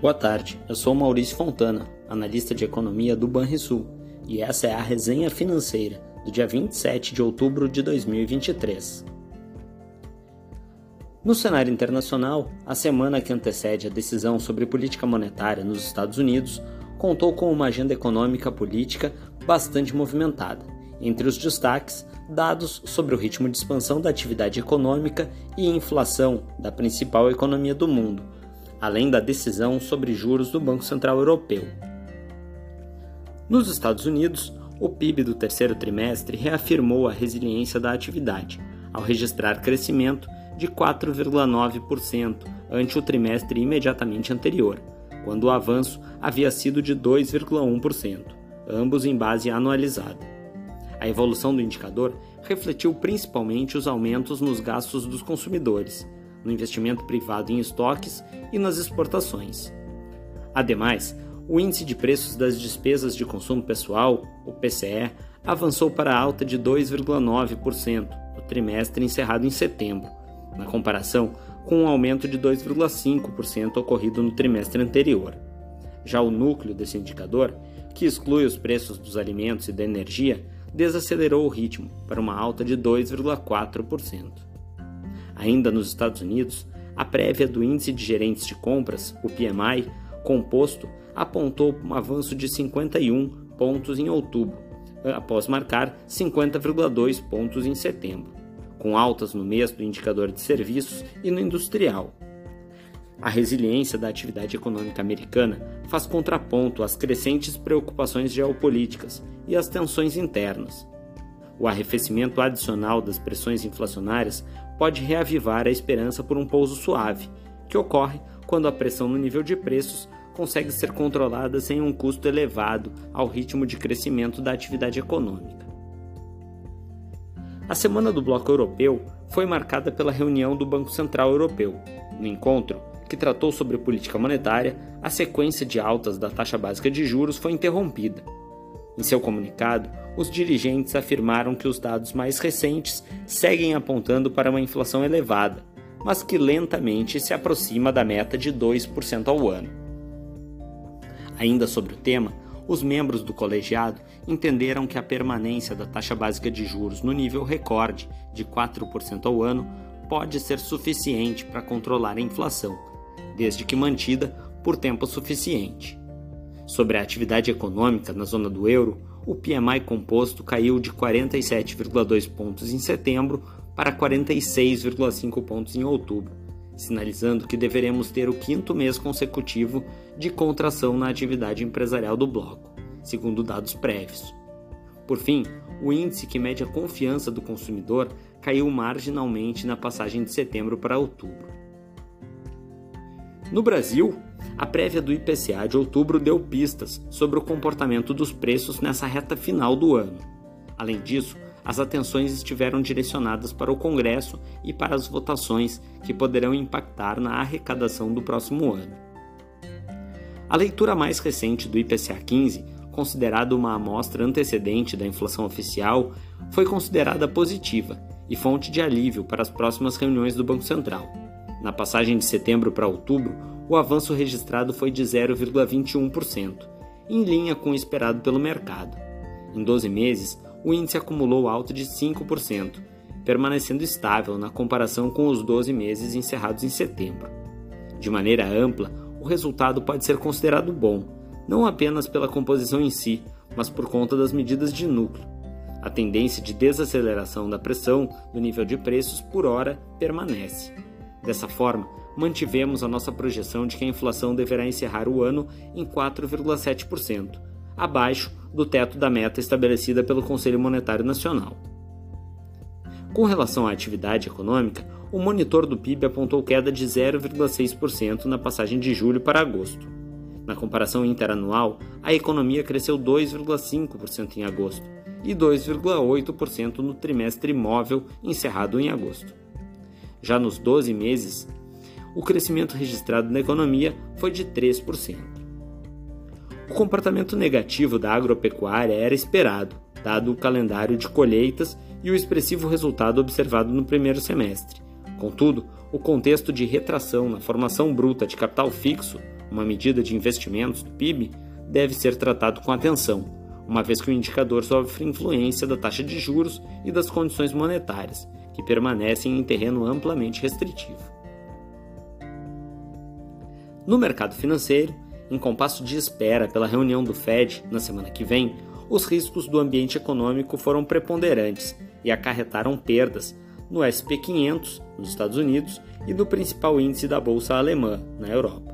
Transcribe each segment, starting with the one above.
Boa tarde, eu sou Maurício Fontana, analista de economia do Banrisul, e essa é a resenha financeira do dia 27 de outubro de 2023. No cenário internacional, a semana que antecede a decisão sobre política monetária nos Estados Unidos contou com uma agenda econômica política bastante movimentada. Entre os destaques, dados sobre o ritmo de expansão da atividade econômica e inflação da principal economia do mundo além da decisão sobre juros do Banco Central Europeu. Nos Estados Unidos, o PIB do terceiro trimestre reafirmou a resiliência da atividade, ao registrar crescimento de 4,9% ante o trimestre imediatamente anterior, quando o avanço havia sido de 2,1%, ambos em base anualizada. A evolução do indicador refletiu principalmente os aumentos nos gastos dos consumidores, no investimento privado em estoques e nas exportações. Ademais, o índice de preços das despesas de consumo pessoal, o PCE, avançou para alta de 2,9% no trimestre encerrado em setembro, na comparação com um aumento de 2,5% ocorrido no trimestre anterior. Já o núcleo desse indicador, que exclui os preços dos alimentos e da energia, desacelerou o ritmo para uma alta de 2,4%. Ainda nos Estados Unidos, a prévia do Índice de Gerentes de Compras, o PMI, composto, apontou um avanço de 51 pontos em outubro, após marcar 50,2 pontos em setembro, com altas no mês do indicador de serviços e no industrial. A resiliência da atividade econômica americana faz contraponto às crescentes preocupações geopolíticas e às tensões internas. O arrefecimento adicional das pressões inflacionárias pode reavivar a esperança por um pouso suave, que ocorre quando a pressão no nível de preços consegue ser controlada sem um custo elevado ao ritmo de crescimento da atividade econômica. A semana do Bloco Europeu foi marcada pela reunião do Banco Central Europeu. No encontro, que tratou sobre política monetária, a sequência de altas da taxa básica de juros foi interrompida em seu comunicado, os dirigentes afirmaram que os dados mais recentes seguem apontando para uma inflação elevada, mas que lentamente se aproxima da meta de 2% ao ano. Ainda sobre o tema, os membros do colegiado entenderam que a permanência da taxa básica de juros no nível recorde de 4% ao ano pode ser suficiente para controlar a inflação, desde que mantida por tempo suficiente. Sobre a atividade econômica na zona do euro, o PMI composto caiu de 47,2 pontos em setembro para 46,5 pontos em outubro, sinalizando que deveremos ter o quinto mês consecutivo de contração na atividade empresarial do bloco, segundo dados prévios. Por fim, o índice que mede a confiança do consumidor caiu marginalmente na passagem de setembro para outubro. No Brasil, a prévia do IPCA de outubro deu pistas sobre o comportamento dos preços nessa reta final do ano. Além disso, as atenções estiveram direcionadas para o Congresso e para as votações que poderão impactar na arrecadação do próximo ano. A leitura mais recente do IPCA 15, considerado uma amostra antecedente da inflação oficial, foi considerada positiva e fonte de alívio para as próximas reuniões do Banco Central. Na passagem de setembro para outubro, o avanço registrado foi de 0,21%, em linha com o esperado pelo mercado. Em 12 meses, o índice acumulou alta de 5%, permanecendo estável na comparação com os 12 meses encerrados em setembro. De maneira ampla, o resultado pode ser considerado bom, não apenas pela composição em si, mas por conta das medidas de núcleo. A tendência de desaceleração da pressão do nível de preços por hora permanece. Dessa forma, mantivemos a nossa projeção de que a inflação deverá encerrar o ano em 4,7%, abaixo do teto da meta estabelecida pelo Conselho Monetário Nacional. Com relação à atividade econômica, o monitor do PIB apontou queda de 0,6% na passagem de julho para agosto. Na comparação interanual, a economia cresceu 2,5% em agosto e 2,8% no trimestre imóvel encerrado em agosto. Já nos 12 meses, o crescimento registrado na economia foi de 3%. O comportamento negativo da agropecuária era esperado, dado o calendário de colheitas e o expressivo resultado observado no primeiro semestre. Contudo, o contexto de retração na formação bruta de capital fixo, uma medida de investimentos do PIB, deve ser tratado com atenção, uma vez que o indicador sofre influência da taxa de juros e das condições monetárias, que permanecem em terreno amplamente restritivo. No mercado financeiro, em compasso de espera pela reunião do Fed na semana que vem, os riscos do ambiente econômico foram preponderantes e acarretaram perdas no SP 500 nos Estados Unidos e no principal índice da bolsa alemã na Europa.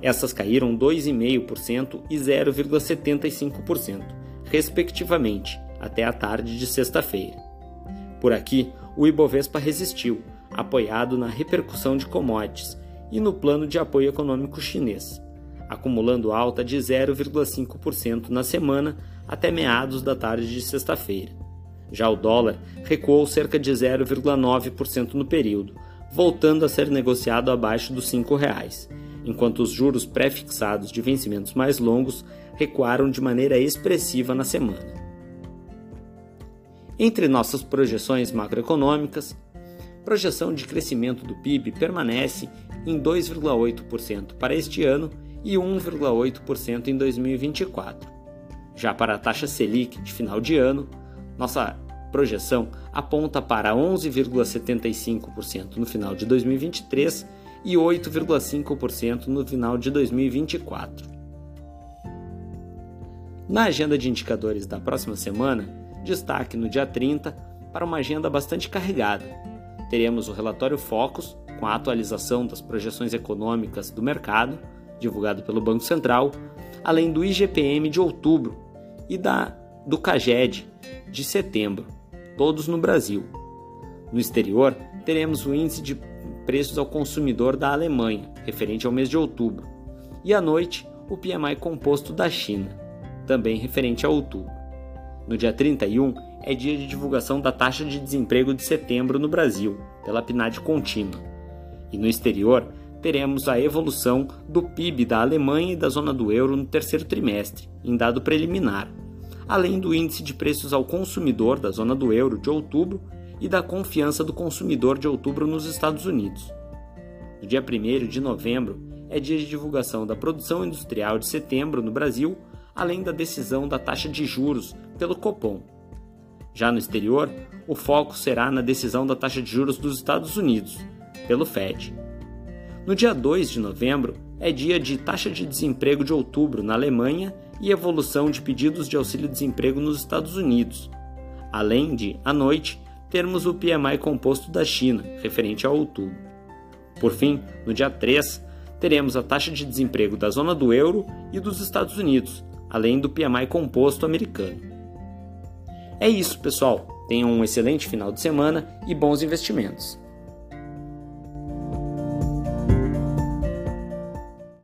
Essas caíram 2,5% e 0,75%, respectivamente, até a tarde de sexta-feira. Por aqui, o Ibovespa resistiu, apoiado na repercussão de commodities e no plano de apoio econômico chinês, acumulando alta de 0,5% na semana até meados da tarde de sexta-feira. Já o dólar recuou cerca de 0,9% no período, voltando a ser negociado abaixo dos R$ 5,00, enquanto os juros pré-fixados de vencimentos mais longos recuaram de maneira expressiva na semana. Entre nossas projeções macroeconômicas, projeção de crescimento do PIB permanece em 2,8% para este ano e 1,8% em 2024. Já para a taxa Selic de final de ano, nossa projeção aponta para 11,75% no final de 2023 e 8,5% no final de 2024. Na agenda de indicadores da próxima semana, destaque no dia 30 para uma agenda bastante carregada. Teremos o relatório Focus, com a atualização das projeções econômicas do mercado, divulgado pelo Banco Central, além do IGPM de outubro e da do CAGED de setembro, todos no Brasil. No exterior, teremos o índice de preços ao consumidor da Alemanha, referente ao mês de outubro, e à noite, o PMI composto da China, também referente a outubro. No dia 31 é dia de divulgação da taxa de desemprego de setembro no Brasil, pela PNAD contínua. E no exterior, teremos a evolução do PIB da Alemanha e da zona do euro no terceiro trimestre, em dado preliminar, além do índice de preços ao consumidor da zona do euro de outubro e da confiança do consumidor de outubro nos Estados Unidos. No dia 1 de novembro é dia de divulgação da produção industrial de setembro no Brasil, além da decisão da taxa de juros pelo Copom. Já no exterior, o foco será na decisão da taxa de juros dos Estados Unidos, pelo Fed. No dia 2 de novembro é dia de taxa de desemprego de outubro na Alemanha e evolução de pedidos de auxílio-desemprego nos Estados Unidos, além de, à noite, termos o PMI composto da China, referente a outubro. Por fim, no dia 3, teremos a taxa de desemprego da zona do euro e dos Estados Unidos, além do PMI composto americano. É isso, pessoal. Tenham um excelente final de semana e bons investimentos.